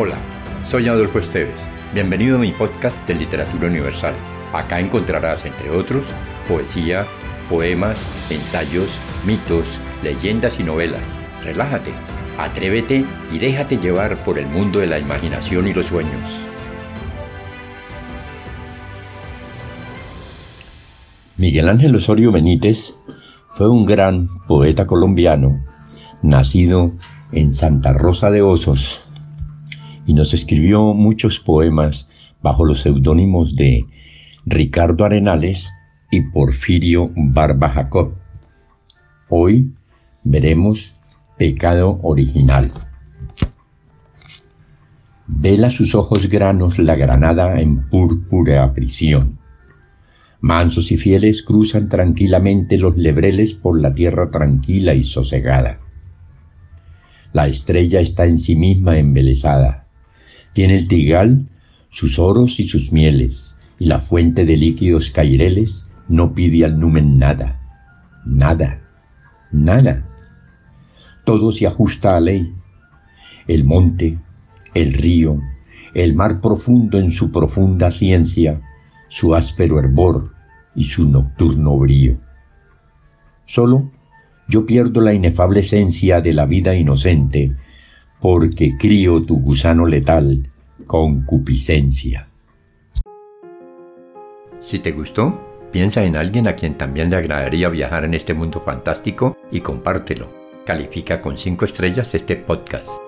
Hola, soy Adolfo Esteves. Bienvenido a mi podcast de Literatura Universal. Acá encontrarás, entre otros, poesía, poemas, ensayos, mitos, leyendas y novelas. Relájate, atrévete y déjate llevar por el mundo de la imaginación y los sueños. Miguel Ángel Osorio Benítez fue un gran poeta colombiano, nacido en Santa Rosa de Osos, y nos escribió muchos poemas bajo los seudónimos de Ricardo Arenales y Porfirio Barba Jacob. Hoy veremos Pecado Original. Vela sus ojos granos la granada en púrpura prisión. Mansos y fieles cruzan tranquilamente los lebreles por la tierra tranquila y sosegada. La estrella está en sí misma embelesada tiene el trigal sus oros y sus mieles, y la fuente de líquidos caireles no pide al numen nada, nada, nada. Todo se ajusta a ley. El monte, el río, el mar profundo en su profunda ciencia, su áspero hervor y su nocturno brío. Solo yo pierdo la inefable esencia de la vida inocente porque crío tu gusano letal, concupiscencia. Si te gustó, piensa en alguien a quien también le agradaría viajar en este mundo fantástico y compártelo. Califica con 5 estrellas este podcast.